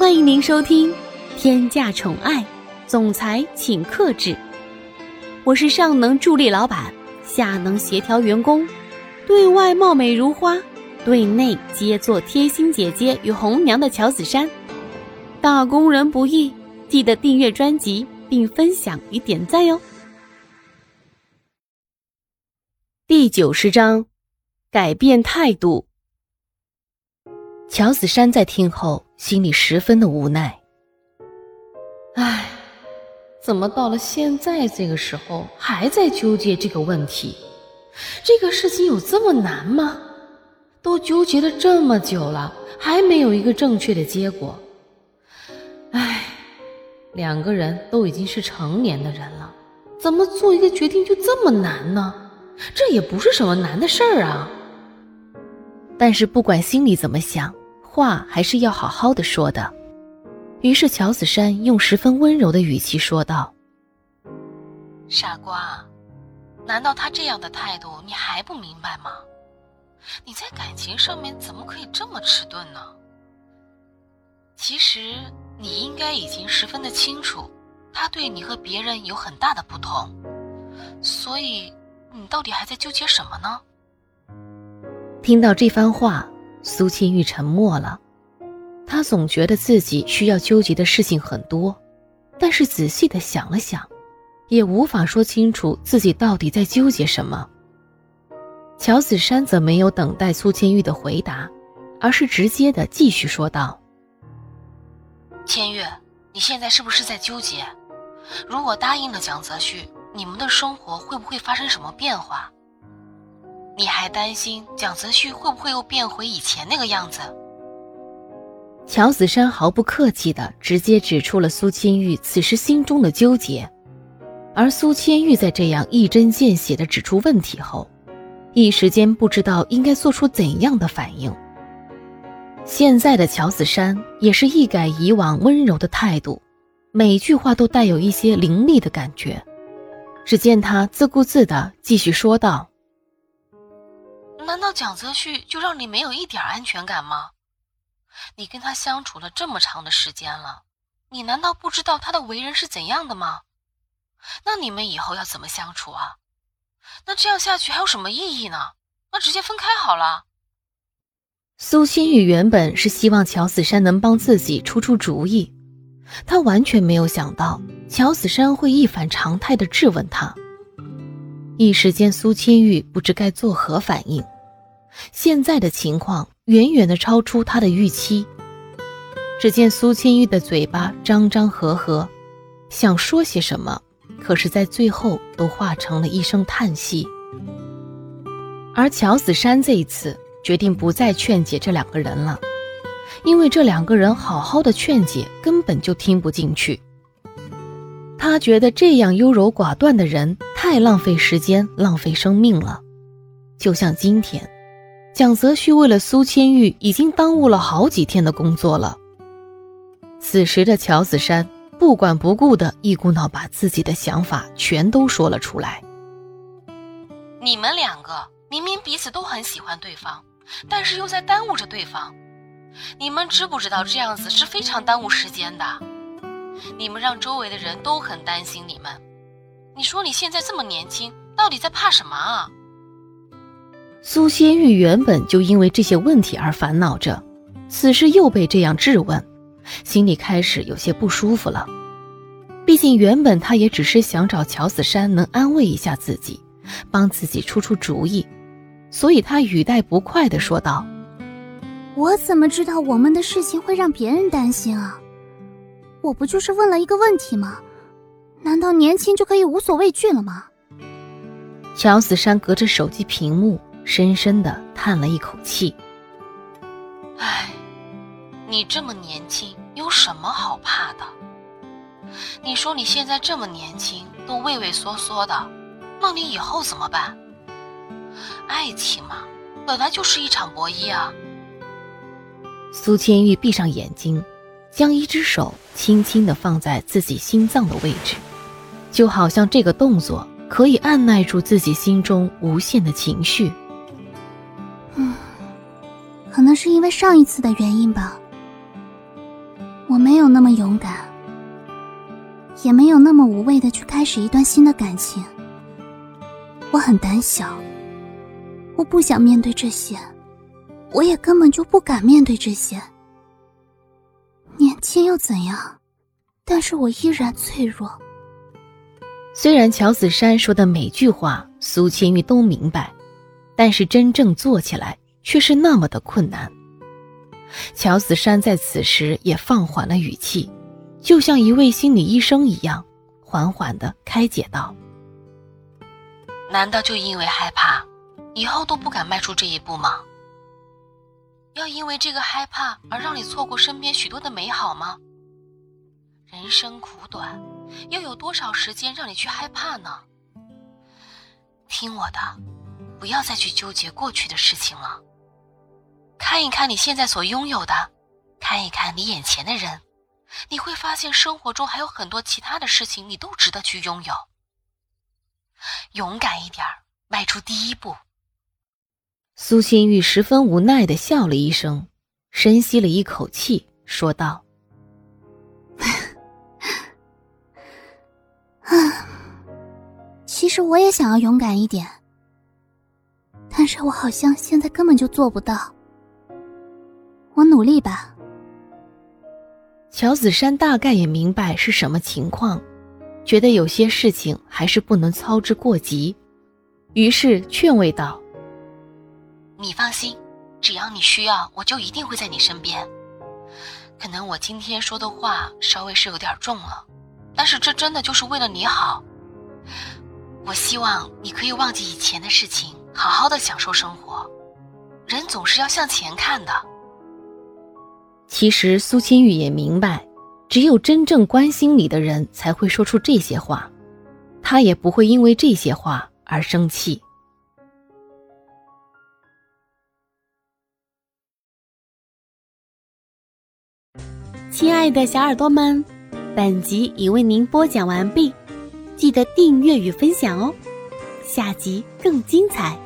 欢迎您收听《天价宠爱总裁请克制》，我是上能助力老板，下能协调员工，对外貌美如花，对内皆做贴心姐姐与红娘的乔子珊。打工人不易，记得订阅专辑并分享与点赞哟。第九十章，改变态度。乔子珊在听后，心里十分的无奈。唉，怎么到了现在这个时候还在纠结这个问题？这个事情有这么难吗？都纠结了这么久了，还没有一个正确的结果。唉，两个人都已经是成年的人了，怎么做一个决定就这么难呢？这也不是什么难的事儿啊。但是不管心里怎么想。话还是要好好的说的，于是乔子珊用十分温柔的语气说道：“傻瓜，难道他这样的态度你还不明白吗？你在感情上面怎么可以这么迟钝呢？其实你应该已经十分的清楚，他对你和别人有很大的不同，所以你到底还在纠结什么呢？”听到这番话。苏千玉沉默了，她总觉得自己需要纠结的事情很多，但是仔细的想了想，也无法说清楚自己到底在纠结什么。乔子珊则没有等待苏千玉的回答，而是直接的继续说道：“千玉，你现在是不是在纠结？如果答应了蒋泽旭，你们的生活会不会发生什么变化？”你还担心蒋泽旭会不会又变回以前那个样子？乔子珊毫不客气的直接指出了苏千玉此时心中的纠结，而苏千玉在这样一针见血的指出问题后，一时间不知道应该做出怎样的反应。现在的乔子珊也是一改以往温柔的态度，每句话都带有一些凌厉的感觉。只见他自顾自的继续说道。难道蒋泽旭就让你没有一点安全感吗？你跟他相处了这么长的时间了，你难道不知道他的为人是怎样的吗？那你们以后要怎么相处啊？那这样下去还有什么意义呢？那直接分开好了。苏新宇原本是希望乔子珊能帮自己出出主意，她完全没有想到乔子珊会一反常态的质问他。一时间，苏千玉不知该作何反应。现在的情况远远的超出他的预期。只见苏千玉的嘴巴张张合合，想说些什么，可是，在最后都化成了一声叹息。而乔子珊这一次决定不再劝解这两个人了，因为这两个人好好的劝解根本就听不进去。他觉得这样优柔寡断的人太浪费时间、浪费生命了，就像今天。蒋泽旭为了苏千玉，已经耽误了好几天的工作了。此时的乔子珊不管不顾的一股脑把自己的想法全都说了出来。你们两个明明彼此都很喜欢对方，但是又在耽误着对方。你们知不知道这样子是非常耽误时间的？你们让周围的人都很担心你们。你说你现在这么年轻，到底在怕什么啊？苏仙玉原本就因为这些问题而烦恼着，此时又被这样质问，心里开始有些不舒服了。毕竟原本他也只是想找乔子山能安慰一下自己，帮自己出出主意，所以他语带不快地说道：“我怎么知道我们的事情会让别人担心啊？我不就是问了一个问题吗？难道年轻就可以无所畏惧了吗？”乔子山隔着手机屏幕。深深的叹了一口气。唉，你这么年轻，有什么好怕的？你说你现在这么年轻，都畏畏缩缩的，那你以后怎么办？爱情嘛，本来就是一场博弈啊。苏千玉闭上眼睛，将一只手轻轻的放在自己心脏的位置，就好像这个动作可以按耐住自己心中无限的情绪。嗯可能是因为上一次的原因吧。我没有那么勇敢，也没有那么无畏的去开始一段新的感情。我很胆小，我不想面对这些，我也根本就不敢面对这些。年轻又怎样？但是我依然脆弱。虽然乔子山说的每句话苏千玉都明白，但是真正做起来却是那么的困难。乔子山在此时也放缓了语气，就像一位心理医生一样，缓缓的开解道。难道就因为害怕，以后都不敢迈出这一步吗？要因为这个害怕而让你错过身边许多的美好吗？人生苦短，又有多少时间让你去害怕呢？听我的，不要再去纠结过去的事情了。看一看你现在所拥有的，看一看你眼前的人，你会发现生活中还有很多其他的事情，你都值得去拥有。勇敢一点迈出第一步。苏新玉十分无奈的笑了一声，深吸了一口气，说道：“其实我也想要勇敢一点，但是我好像现在根本就做不到。我努力吧。”乔子山大概也明白是什么情况。觉得有些事情还是不能操之过急，于是劝慰道：“你放心，只要你需要，我就一定会在你身边。可能我今天说的话稍微是有点重了，但是这真的就是为了你好。我希望你可以忘记以前的事情，好好的享受生活。人总是要向前看的。”其实苏清玉也明白。只有真正关心你的人才会说出这些话，他也不会因为这些话而生气。亲爱的小耳朵们，本集已为您播讲完毕，记得订阅与分享哦，下集更精彩。